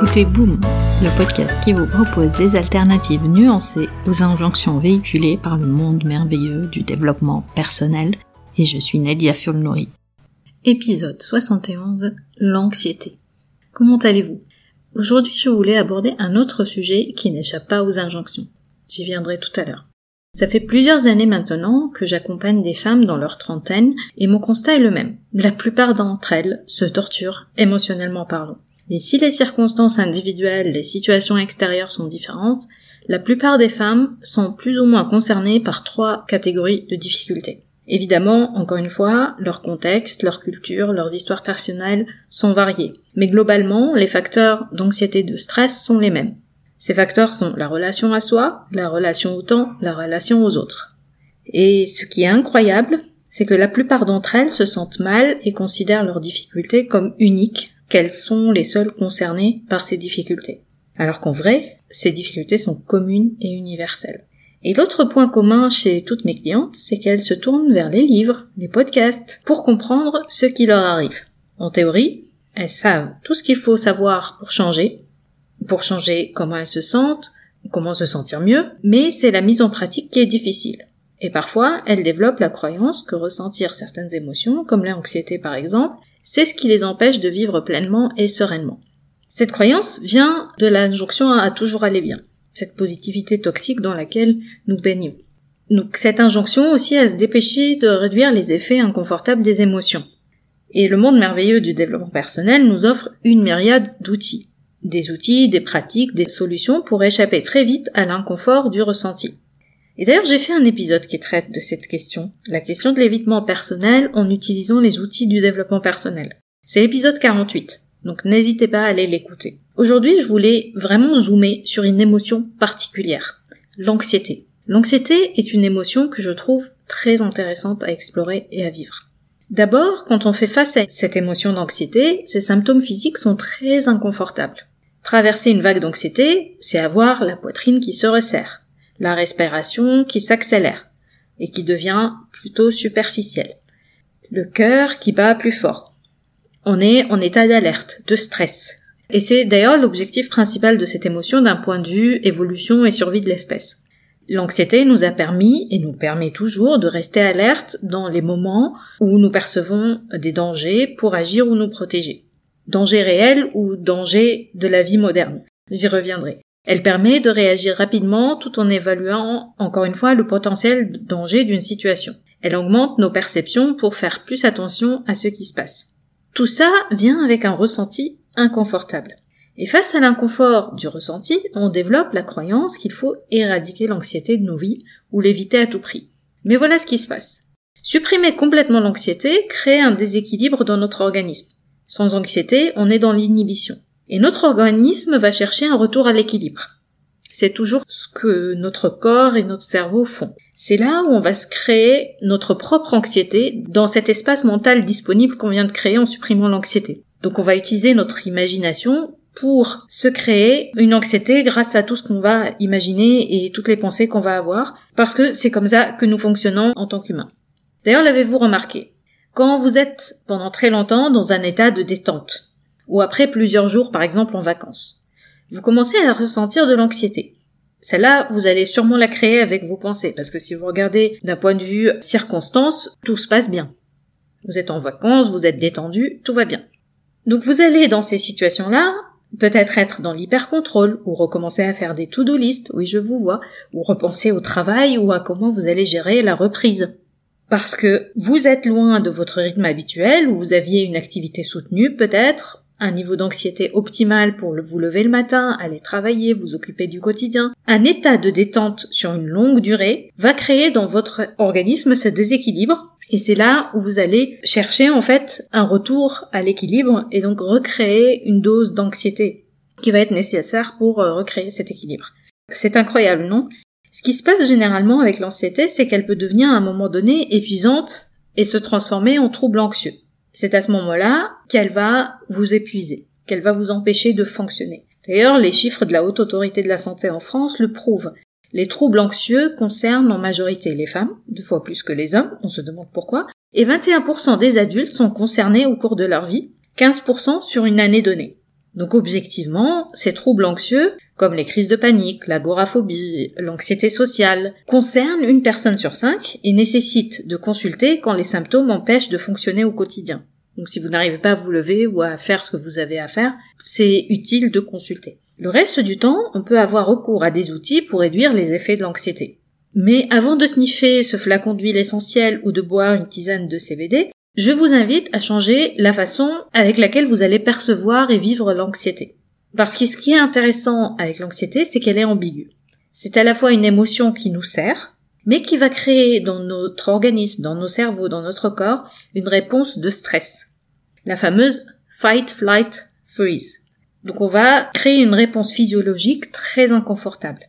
écoutez Boom, le podcast qui vous propose des alternatives nuancées aux injonctions véhiculées par le monde merveilleux du développement personnel, et je suis Nadia Fulnori. Épisode 71, l'anxiété. Comment allez-vous? Aujourd'hui, je voulais aborder un autre sujet qui n'échappe pas aux injonctions. J'y viendrai tout à l'heure. Ça fait plusieurs années maintenant que j'accompagne des femmes dans leur trentaine et mon constat est le même. La plupart d'entre elles se torturent, émotionnellement parlant. Mais si les circonstances individuelles, les situations extérieures sont différentes, la plupart des femmes sont plus ou moins concernées par trois catégories de difficultés. Évidemment, encore une fois, leur contexte, leur culture, leurs histoires personnelles sont variés. Mais globalement, les facteurs d'anxiété et de stress sont les mêmes. Ces facteurs sont la relation à soi, la relation au temps, la relation aux autres. Et ce qui est incroyable, c'est que la plupart d'entre elles se sentent mal et considèrent leurs difficultés comme uniques, qu'elles sont les seules concernées par ces difficultés. Alors qu'en vrai, ces difficultés sont communes et universelles. Et l'autre point commun chez toutes mes clientes, c'est qu'elles se tournent vers les livres, les podcasts, pour comprendre ce qui leur arrive. En théorie, elles savent tout ce qu'il faut savoir pour changer, pour changer comment elles se sentent, comment se sentir mieux, mais c'est la mise en pratique qui est difficile. Et parfois, elles développent la croyance que ressentir certaines émotions, comme l'anxiété par exemple, c'est ce qui les empêche de vivre pleinement et sereinement. Cette croyance vient de l'injonction à toujours aller bien, cette positivité toxique dans laquelle nous baignons. Donc cette injonction aussi à se dépêcher de réduire les effets inconfortables des émotions. Et le monde merveilleux du développement personnel nous offre une myriade d'outils. Des outils, des pratiques, des solutions pour échapper très vite à l'inconfort du ressenti. Et d'ailleurs, j'ai fait un épisode qui traite de cette question, la question de l'évitement personnel en utilisant les outils du développement personnel. C'est l'épisode 48, donc n'hésitez pas à aller l'écouter. Aujourd'hui, je voulais vraiment zoomer sur une émotion particulière, l'anxiété. L'anxiété est une émotion que je trouve très intéressante à explorer et à vivre. D'abord, quand on fait face à cette émotion d'anxiété, ses symptômes physiques sont très inconfortables. Traverser une vague d'anxiété, c'est avoir la poitrine qui se resserre, la respiration qui s'accélère et qui devient plutôt superficielle, le cœur qui bat plus fort. On est en état d'alerte, de stress. Et c'est d'ailleurs l'objectif principal de cette émotion d'un point de vue évolution et survie de l'espèce. L'anxiété nous a permis et nous permet toujours de rester alerte dans les moments où nous percevons des dangers pour agir ou nous protéger. Danger réel ou danger de la vie moderne. J'y reviendrai. Elle permet de réagir rapidement tout en évaluant encore une fois le potentiel danger d'une situation. Elle augmente nos perceptions pour faire plus attention à ce qui se passe. Tout ça vient avec un ressenti inconfortable. Et face à l'inconfort du ressenti, on développe la croyance qu'il faut éradiquer l'anxiété de nos vies ou l'éviter à tout prix. Mais voilà ce qui se passe. Supprimer complètement l'anxiété crée un déséquilibre dans notre organisme. Sans anxiété, on est dans l'inhibition. Et notre organisme va chercher un retour à l'équilibre. C'est toujours ce que notre corps et notre cerveau font. C'est là où on va se créer notre propre anxiété dans cet espace mental disponible qu'on vient de créer en supprimant l'anxiété. Donc on va utiliser notre imagination pour se créer une anxiété grâce à tout ce qu'on va imaginer et toutes les pensées qu'on va avoir, parce que c'est comme ça que nous fonctionnons en tant qu'humains. D'ailleurs, l'avez-vous remarqué? Quand vous êtes pendant très longtemps dans un état de détente, ou après plusieurs jours par exemple en vacances. Vous commencez à ressentir de l'anxiété. Celle-là, vous allez sûrement la créer avec vos pensées, parce que si vous regardez d'un point de vue circonstance, tout se passe bien. Vous êtes en vacances, vous êtes détendu, tout va bien. Donc vous allez dans ces situations-là, peut-être être dans l'hyper-contrôle, ou recommencer à faire des to-do list, oui je vous vois, ou repenser au travail ou à comment vous allez gérer la reprise. Parce que vous êtes loin de votre rythme habituel, ou vous aviez une activité soutenue peut-être, un niveau d'anxiété optimal pour vous lever le matin, aller travailler, vous occuper du quotidien, un état de détente sur une longue durée va créer dans votre organisme ce déséquilibre et c'est là où vous allez chercher en fait un retour à l'équilibre et donc recréer une dose d'anxiété qui va être nécessaire pour euh, recréer cet équilibre. C'est incroyable, non? Ce qui se passe généralement avec l'anxiété, c'est qu'elle peut devenir à un moment donné épuisante et se transformer en trouble anxieux. C'est à ce moment-là qu'elle va vous épuiser, qu'elle va vous empêcher de fonctionner. D'ailleurs, les chiffres de la Haute Autorité de la Santé en France le prouvent. Les troubles anxieux concernent en majorité les femmes, deux fois plus que les hommes, on se demande pourquoi, et 21% des adultes sont concernés au cours de leur vie, 15% sur une année donnée. Donc objectivement, ces troubles anxieux, comme les crises de panique, l'agoraphobie, l'anxiété sociale, concernent une personne sur cinq et nécessitent de consulter quand les symptômes empêchent de fonctionner au quotidien. Donc si vous n'arrivez pas à vous lever ou à faire ce que vous avez à faire, c'est utile de consulter. Le reste du temps, on peut avoir recours à des outils pour réduire les effets de l'anxiété. Mais avant de sniffer ce flacon d'huile essentielle ou de boire une tisane de CBD, je vous invite à changer la façon avec laquelle vous allez percevoir et vivre l'anxiété. Parce que ce qui est intéressant avec l'anxiété, c'est qu'elle est ambiguë. C'est à la fois une émotion qui nous sert, mais qui va créer dans notre organisme, dans nos cerveaux, dans notre corps, une réponse de stress. La fameuse fight, flight, freeze. Donc on va créer une réponse physiologique très inconfortable.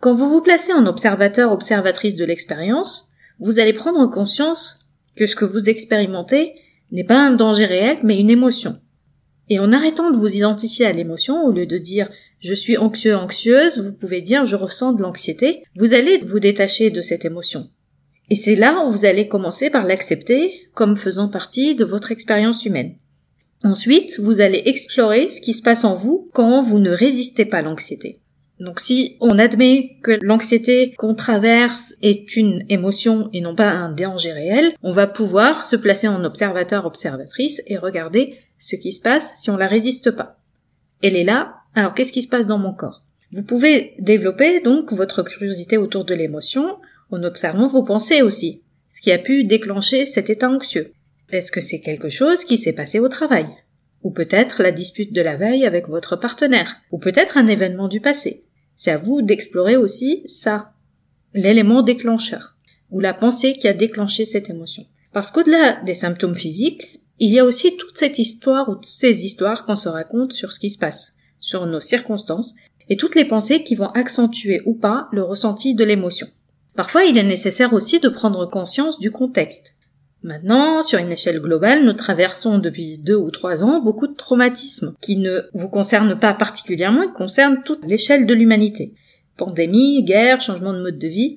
Quand vous vous placez en observateur, observatrice de l'expérience, vous allez prendre conscience que ce que vous expérimentez n'est pas un danger réel, mais une émotion. Et en arrêtant de vous identifier à l'émotion, au lieu de dire je suis anxieux, anxieuse, vous pouvez dire je ressens de l'anxiété, vous allez vous détacher de cette émotion. Et c'est là où vous allez commencer par l'accepter comme faisant partie de votre expérience humaine. Ensuite, vous allez explorer ce qui se passe en vous quand vous ne résistez pas à l'anxiété. Donc si on admet que l'anxiété qu'on traverse est une émotion et non pas un danger réel, on va pouvoir se placer en observateur-observatrice et regarder ce qui se passe si on la résiste pas. Elle est là, alors qu'est-ce qui se passe dans mon corps? Vous pouvez développer donc votre curiosité autour de l'émotion en observant vos pensées aussi, ce qui a pu déclencher cet état anxieux. Est-ce que c'est quelque chose qui s'est passé au travail? Ou peut-être la dispute de la veille avec votre partenaire, ou peut-être un événement du passé? C'est à vous d'explorer aussi ça, l'élément déclencheur, ou la pensée qui a déclenché cette émotion. Parce qu'au-delà des symptômes physiques, il y a aussi toute cette histoire ou toutes ces histoires qu'on se raconte sur ce qui se passe, sur nos circonstances, et toutes les pensées qui vont accentuer ou pas le ressenti de l'émotion. Parfois, il est nécessaire aussi de prendre conscience du contexte. Maintenant, sur une échelle globale, nous traversons depuis deux ou trois ans beaucoup de traumatismes qui ne vous concernent pas particulièrement, ils concernent toute l'échelle de l'humanité. Pandémie, guerre, changement de mode de vie.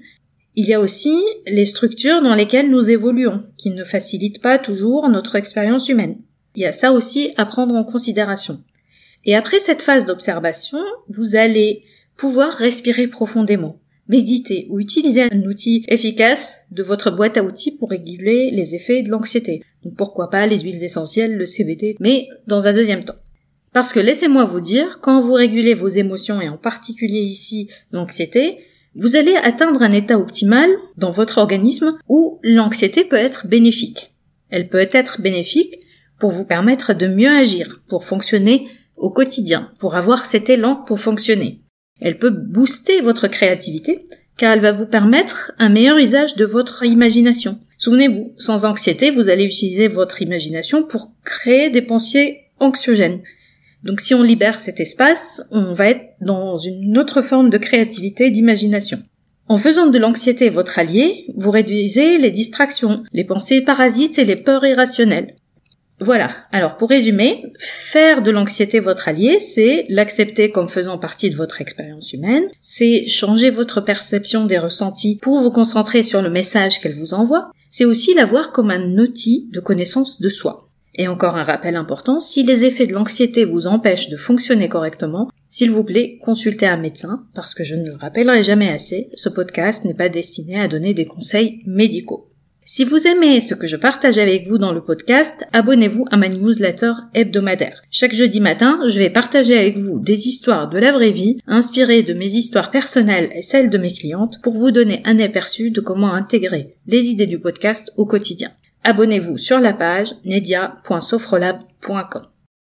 Il y a aussi les structures dans lesquelles nous évoluons, qui ne facilitent pas toujours notre expérience humaine. Il y a ça aussi à prendre en considération. Et après cette phase d'observation, vous allez pouvoir respirer profondément méditer ou utiliser un outil efficace de votre boîte à outils pour réguler les effets de l'anxiété. Donc pourquoi pas les huiles essentielles, le CBD, mais dans un deuxième temps. Parce que laissez-moi vous dire, quand vous régulez vos émotions et en particulier ici l'anxiété, vous allez atteindre un état optimal dans votre organisme où l'anxiété peut être bénéfique. Elle peut être bénéfique pour vous permettre de mieux agir, pour fonctionner au quotidien, pour avoir cet élan pour fonctionner. Elle peut booster votre créativité car elle va vous permettre un meilleur usage de votre imagination. Souvenez-vous, sans anxiété, vous allez utiliser votre imagination pour créer des pensées anxiogènes. Donc si on libère cet espace, on va être dans une autre forme de créativité et d'imagination. En faisant de l'anxiété votre allié, vous réduisez les distractions, les pensées parasites et les peurs irrationnelles. Voilà. Alors pour résumer, faire de l'anxiété votre allié, c'est l'accepter comme faisant partie de votre expérience humaine, c'est changer votre perception des ressentis pour vous concentrer sur le message qu'elle vous envoie, c'est aussi la voir comme un outil de connaissance de soi. Et encore un rappel important, si les effets de l'anxiété vous empêchent de fonctionner correctement, s'il vous plaît, consultez un médecin, parce que je ne le rappellerai jamais assez, ce podcast n'est pas destiné à donner des conseils médicaux. Si vous aimez ce que je partage avec vous dans le podcast, abonnez-vous à ma newsletter hebdomadaire. Chaque jeudi matin, je vais partager avec vous des histoires de la vraie vie, inspirées de mes histoires personnelles et celles de mes clientes, pour vous donner un aperçu de comment intégrer les idées du podcast au quotidien. Abonnez-vous sur la page nedia.sofrolab.com.